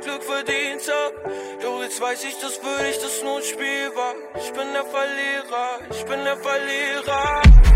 Glück verdient hab. Doch jetzt weiß ich, dass für dich das nur ein Spiel war. Ich bin der Verlierer, ich bin der Verlierer.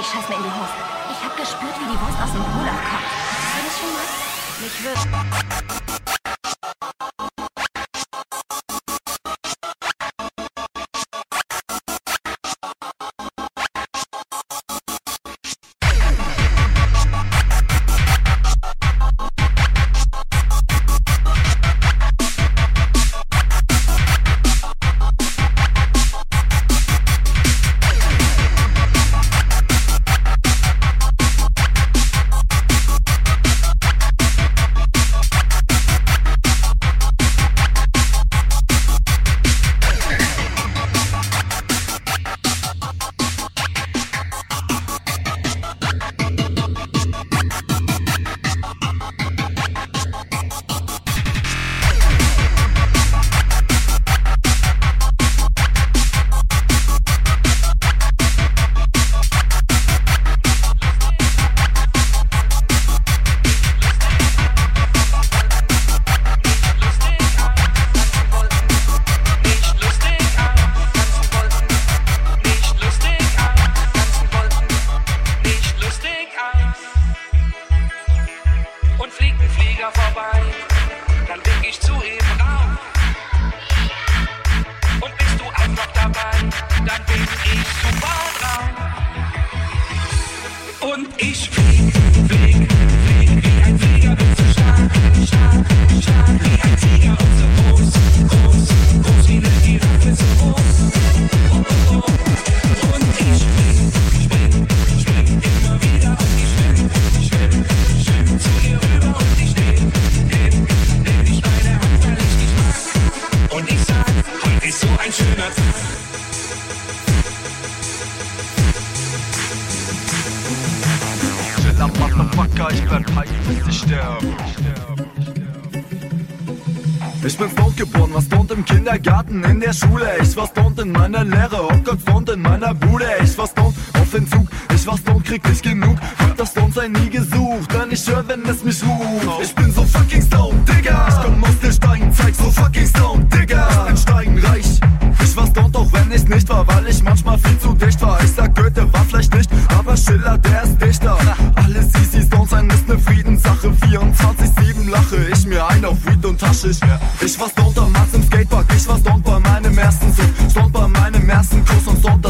Ich scheiß mir in die Hose. Ich habe gespürt, wie die Wurst aus dem Po-Loch kommt. Hast du das schon mal? Mich würde... in meiner Lehre, Obdachsland in meiner Bude. Ich war down auf den Zug, ich war down, krieg nicht genug. Hab das Stone sein nie gesucht, denn ich hör, wenn es mich ruft. Ich bin so fucking down, Digga. Ich komm aus der Steinzeit, so fucking down, Digga. Ich bin steinreich. Ich war down, auch wenn ich nicht war, weil ich manchmal viel zu dicht war. Ich sag, Goethe war vielleicht nicht, aber Schiller, der ist Dichter. Alles easy, Downsein ist ne Friedenssache. 24-7 lache ich mir ein auf Weed und Haschisch. Ich war down damals im Skatepark, ich war down bei meinem ersten Song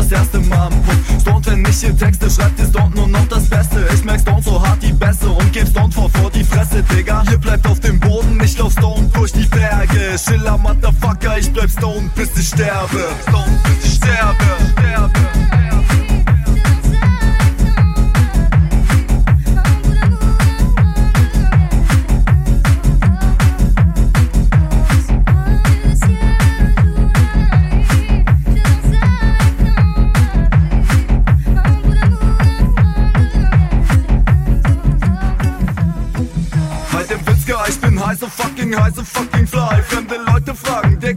das erste Mal am Punkt Stone wenn ich hier Texte, schreibt ihr Stone nur noch das Beste. Ich merk Stone so hart die Bässe und geb Stone vor vor die Fresse, Digga. Hier bleibt auf dem Boden, nicht auf Stone durch die Berge. Schiller, Motherfucker, ich bleib Stone bis ich sterbe. Stone bis ich sterbe, sterbe.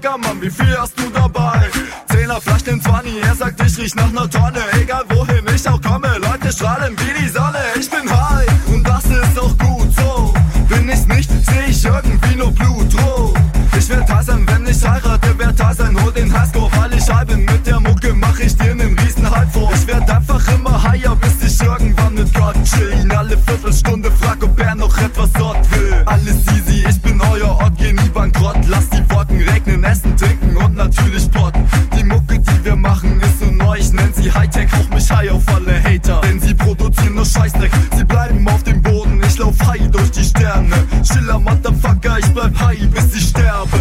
lecker, Mann, wie viel hast du dabei? Zehner Flaschen den 20, er sagt, ich riech nach ner Tonne. Egal wohin ich auch komme, Leute strahlen wie die Sonne. Ich bin high und das ist auch gut so. Bin ich nicht, seh ich irgendwie nur blutrot. Ich werd Tarzan, wenn ich heirate, werd Tarzan, hol den Highscore, weil ich halb bin. mit der Mucke mach ich dir nen Riesenhype vor. Ich werd einfach immer higher, bis ich irgendwann mit Gott chillen. Alle Viertelstunde frag, ob er noch etwas ist. nur Scheißdreck, sie bleiben auf dem Boden, ich lauf high durch die Sterne. Schiller, Motherfucker, ich bleib high, bis ich sterbe.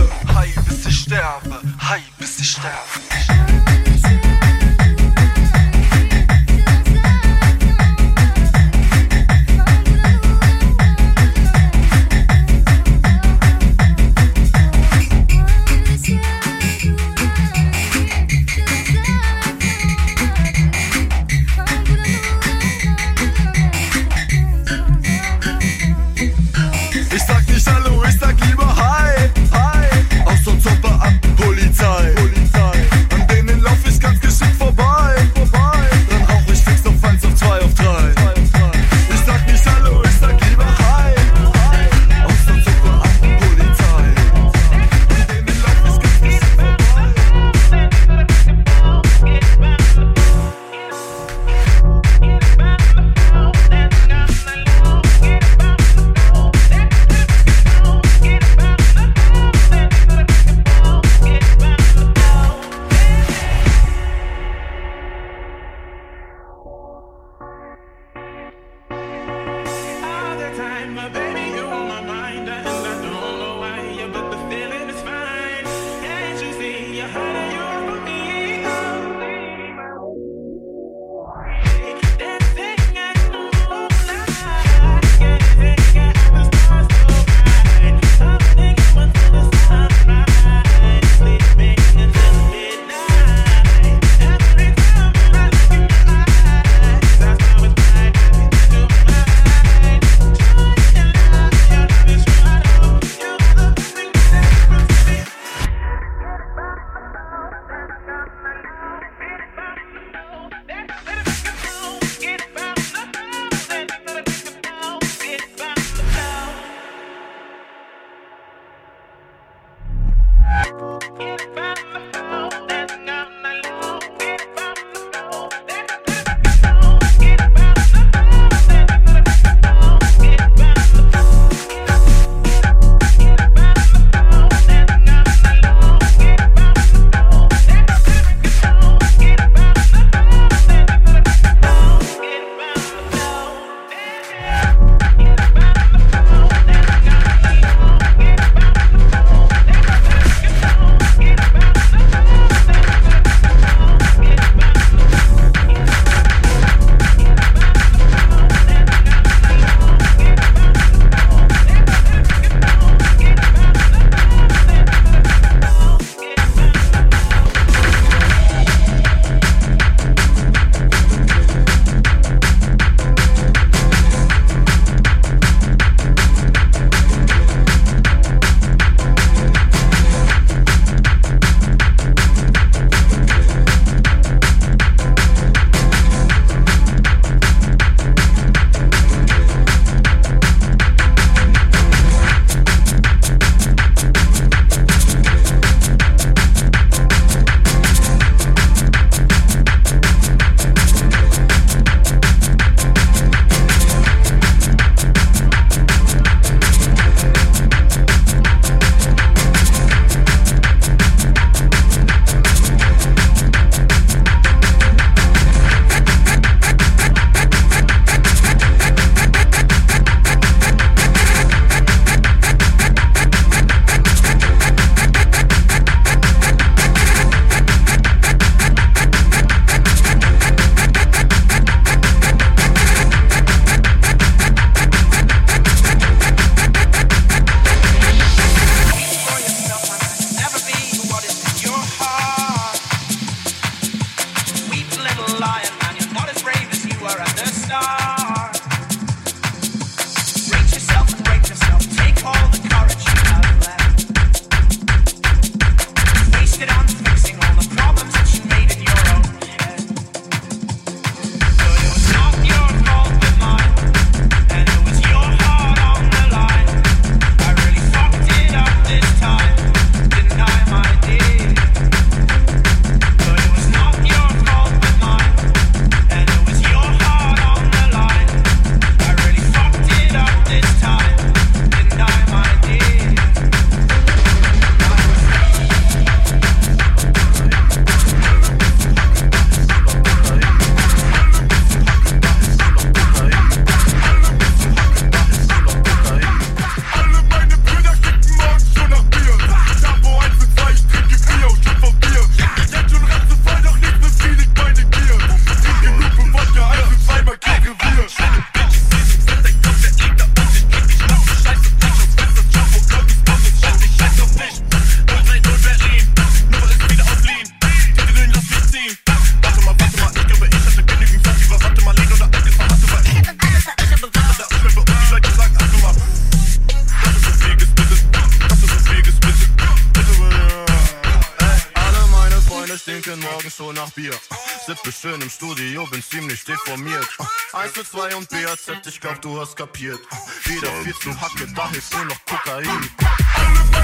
Kapiert. Jeder viel zu Hacke, da hilft nur noch Kokain.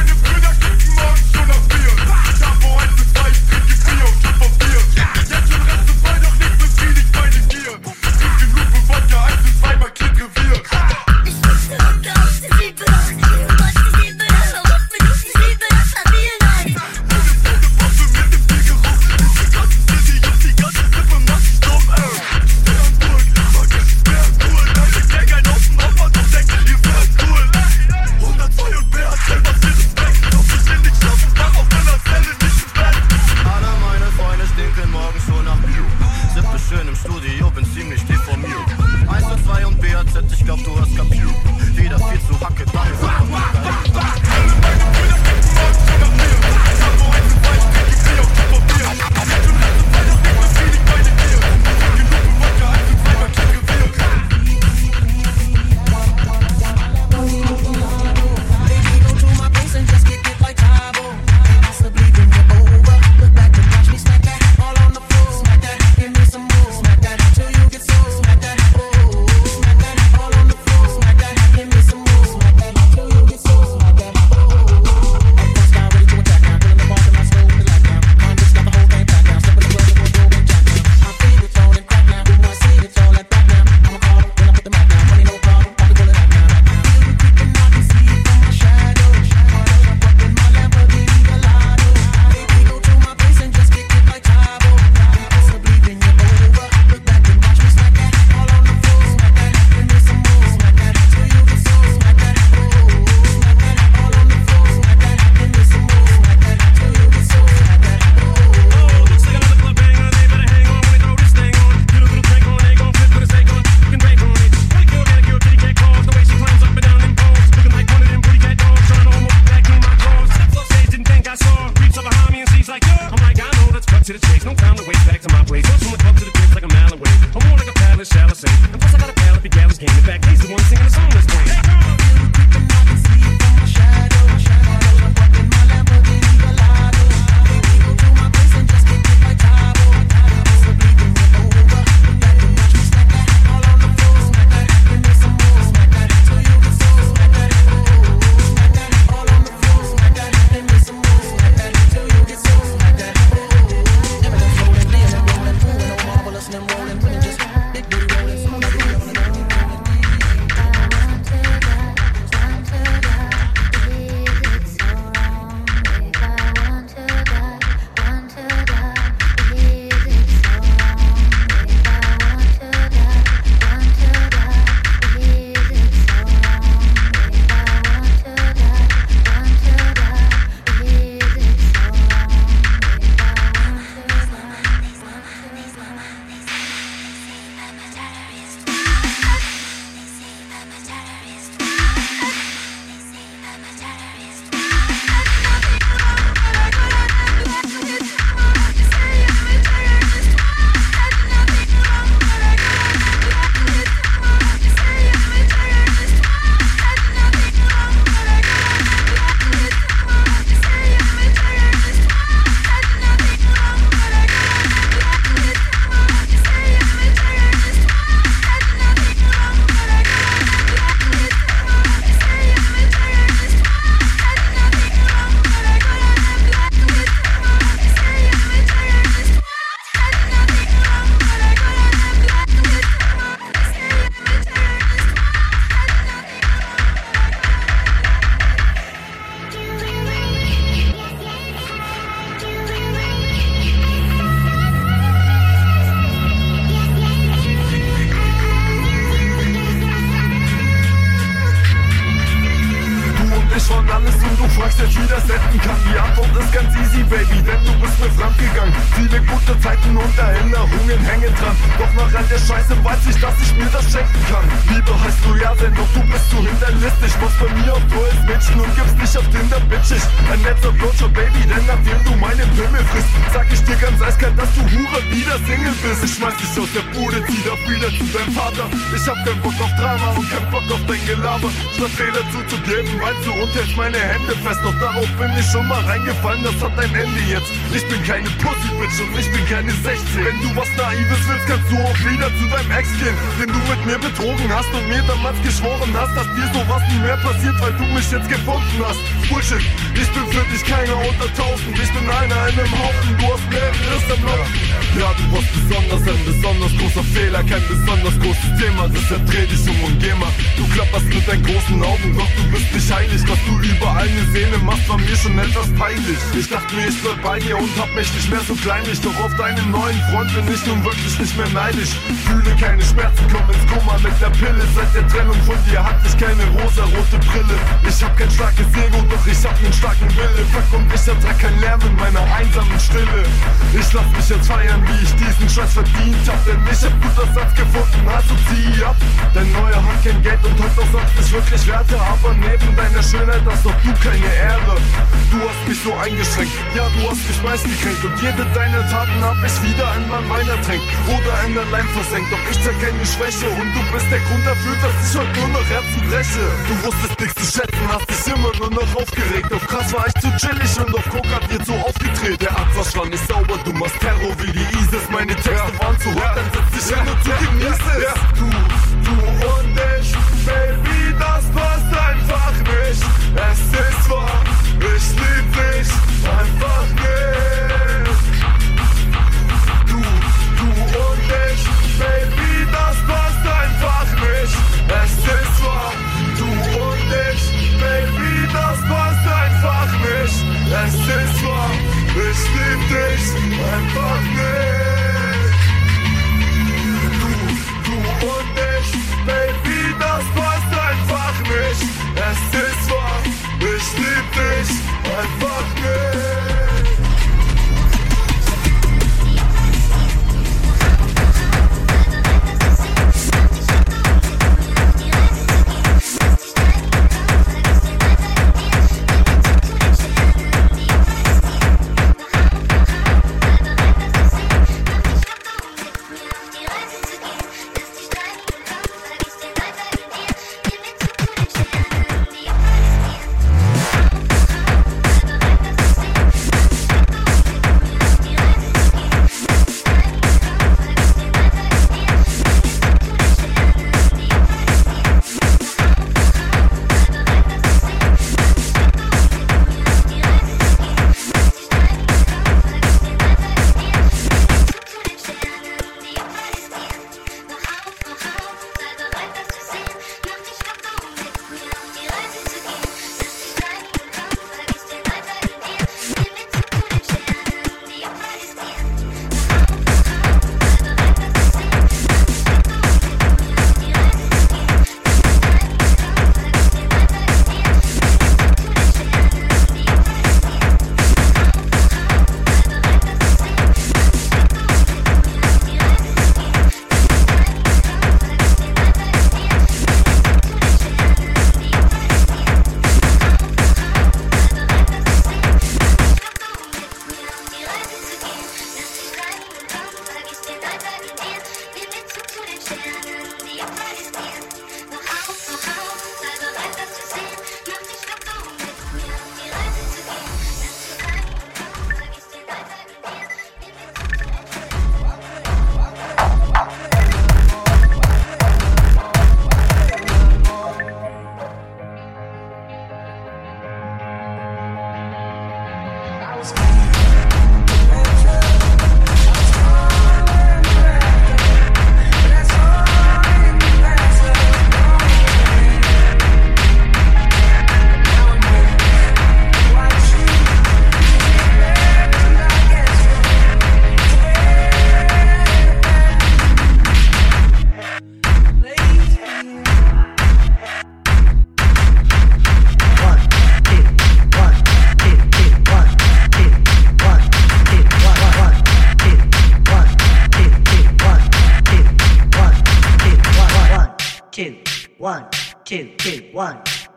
ich's Scheiße weiß ich, dass ich mir das schenken kann. Liebe heißt du ja, denn doch du bist zu hinterlistig. Was bei mir auf tolles Mädchen und gibst nicht auf Tinder, bitchig. Ein netter Blowjob, Baby, denn nachdem du meine Pimmel frisst, sag ich dir ganz eiskalt, dass du Hure wieder Single bist. Ich schmeiß dich aus der Bude, zieh doch wieder zu deinem Vater. Ich hab keinen Bock auf Drama und keinen Bock auf dein Gelaber. Statt Fehler zuzugeben, meinst du und hältst meine Hände fest. Doch darauf bin ich schon mal reingefallen, das hat ein Ende jetzt. Ich bin keine Pussy-Bitch und ich bin keine 16. Wenn du was Naives willst, kannst du auch wieder zu deinem Ex gehen. Den du mit mir betrogen hast und mir damals geschworen hast, dass dir sowas nie mehr passiert, weil du mich jetzt gefunden hast. Bullshit, ich bin für dich keiner unter tausend. Ich bin einer in einem Haufen, du hast mehreres am Laufen. Ja, du warst besonders, ein besonders großer Fehler, kein besonders großes Thema. Deshalb dreh dich um und geh mal. Du klapperst mit deinen großen Augen, doch du bist nicht heilig. Was du überall eine Szene machst, war mir schon etwas peinlich. Ich dachte mir, ich bleib bei dir und hab mich nicht mehr so kleinlich. Doch auf deinen neuen Freund bin ich nun wirklich nicht mehr neidisch. Fühle keine Schmerzen, komm ins Koma mit der Pille. Seit der Trennung von dir hatte ich keine rosa-rote Brille. Ich hab kein starkes Ego, doch ich hab nen starken Wille. Fuck und ich ertrag kein Lärm in meiner einsamen Stille. Ich lass mich jetzt feiern, wie ich diesen Scheiß verdient hab. Denn ich hab guter Satz gefunden, also zieh ab. Dein neuer hat kein Geld und hat auch sonst nicht wirklich Werte. Aber neben deiner Schönheit hast doch du keine Ehre. Du hast mich so eingeschränkt, ja, du hast mich meist gekränkt. Und jede deiner Taten hab ich wieder in mein Wein ertränkt. Oder in der Leim versenkt. Doch ich zeig keine Schwäche. Und du bist der Grund dafür, dass ich heute nur noch Herzen breche. Du wusstest nichts zu schätzen, hast dich immer nur noch aufgeregt. Auf krass war ich zu chillig und auf Coke hat dir so aufgedreht. Der Abwasch war nicht sauber, du machst Terror wie die ISIS. Meine Texte waren zu hart, dann setz dich hin und du genießt es. Du, du und ich, Baby, das passt einfach nicht. Es ist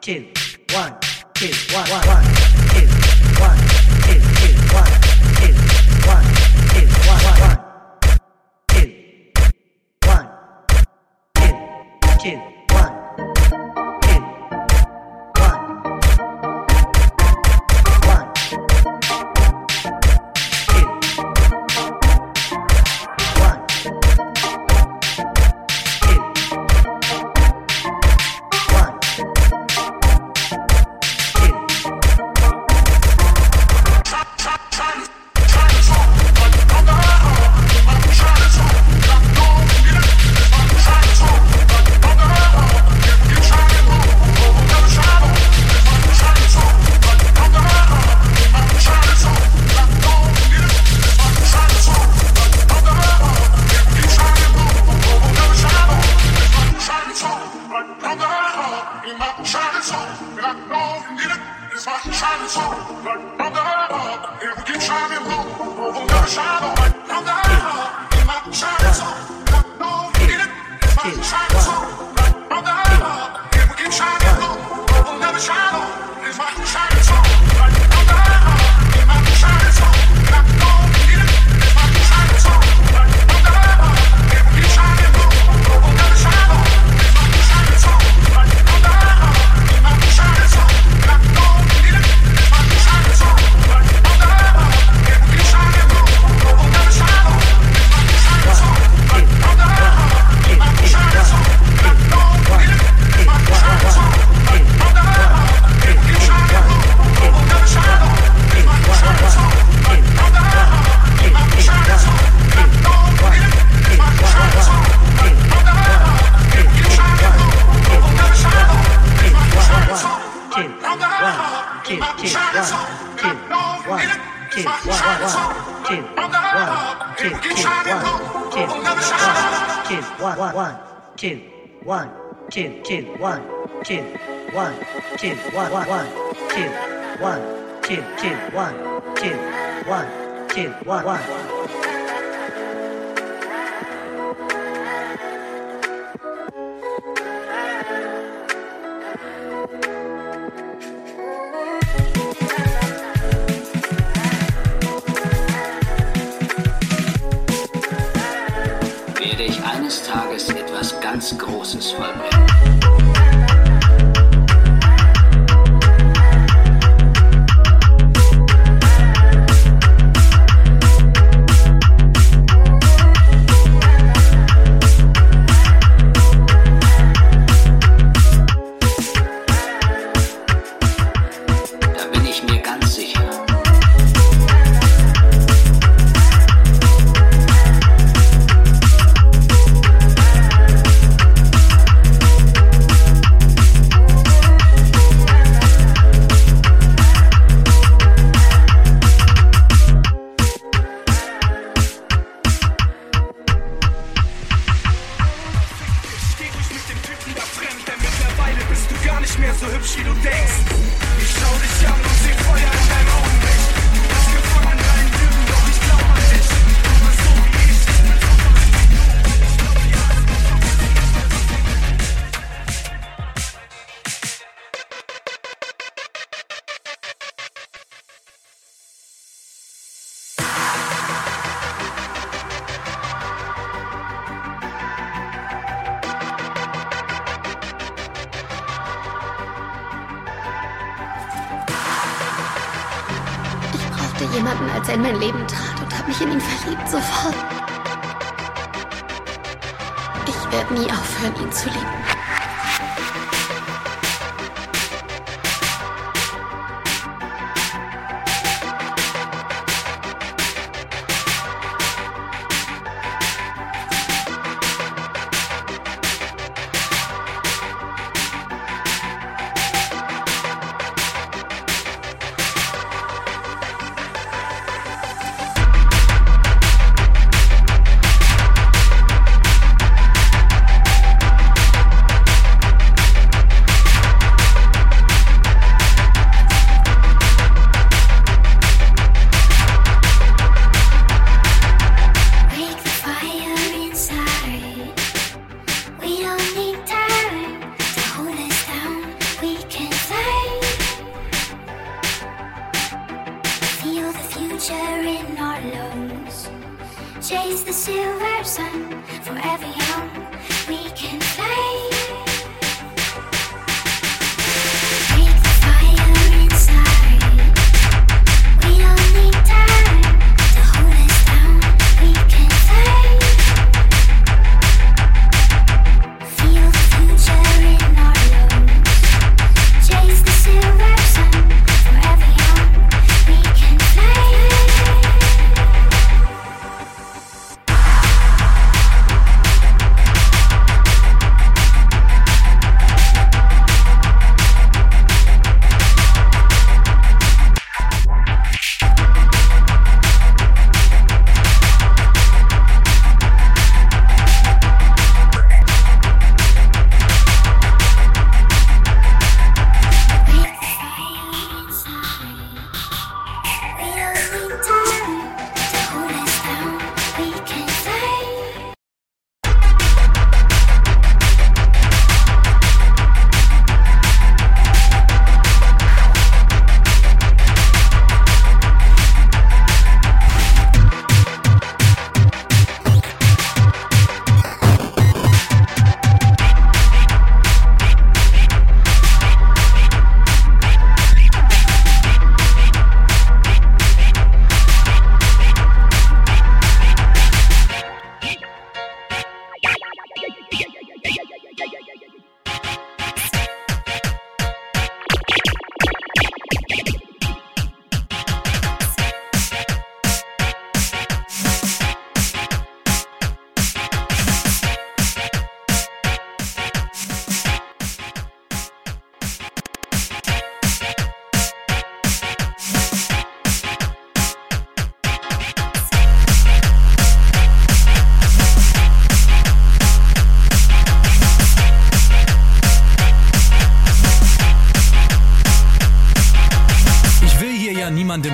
two. two, two, one, two, one, two, one, one, two, one, two, two, one, two, one, two, one, one. ganz Großes vollbringen. aufhören, ihn zu lieben.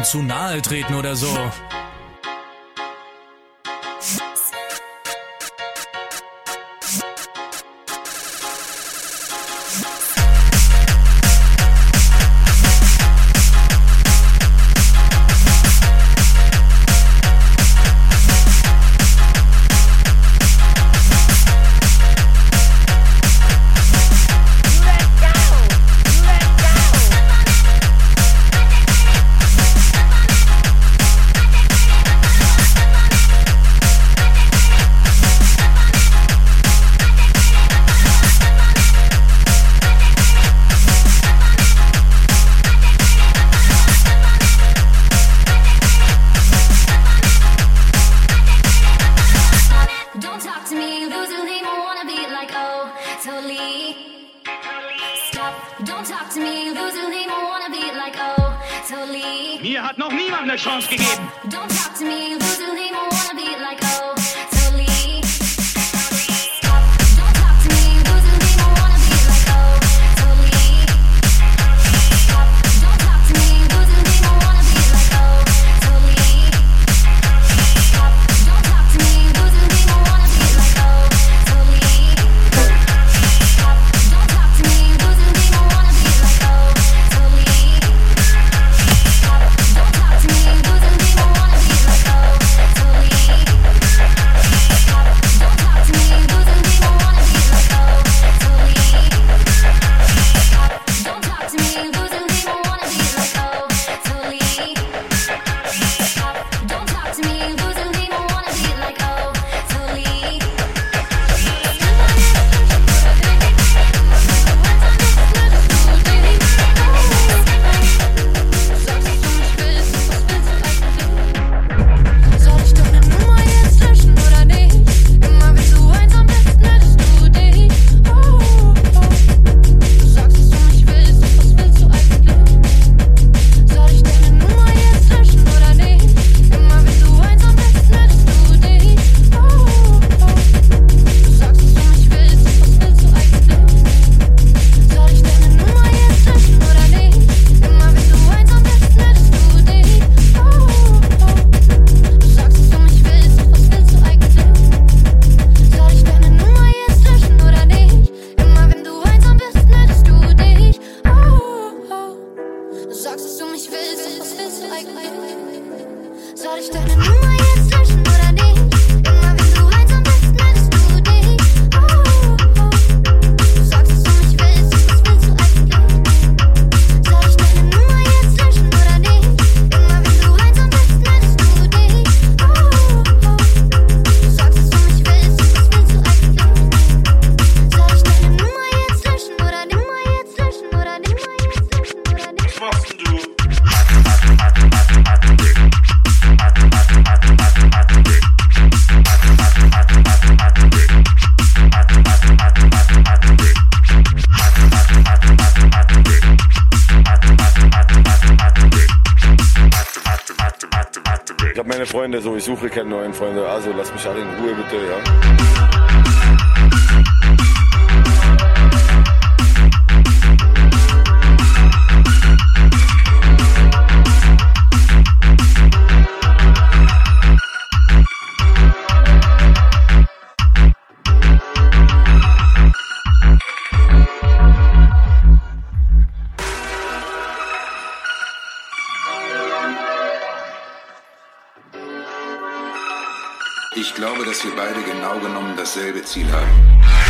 zu nahe treten oder so. Hier hat noch niemand eine Chance gegeben. Don't talk to me, habe meine Freunde so, ich suche keine neuen Freunde. Also lass mich alle in Ruhe bitte, ja. Save it, haben.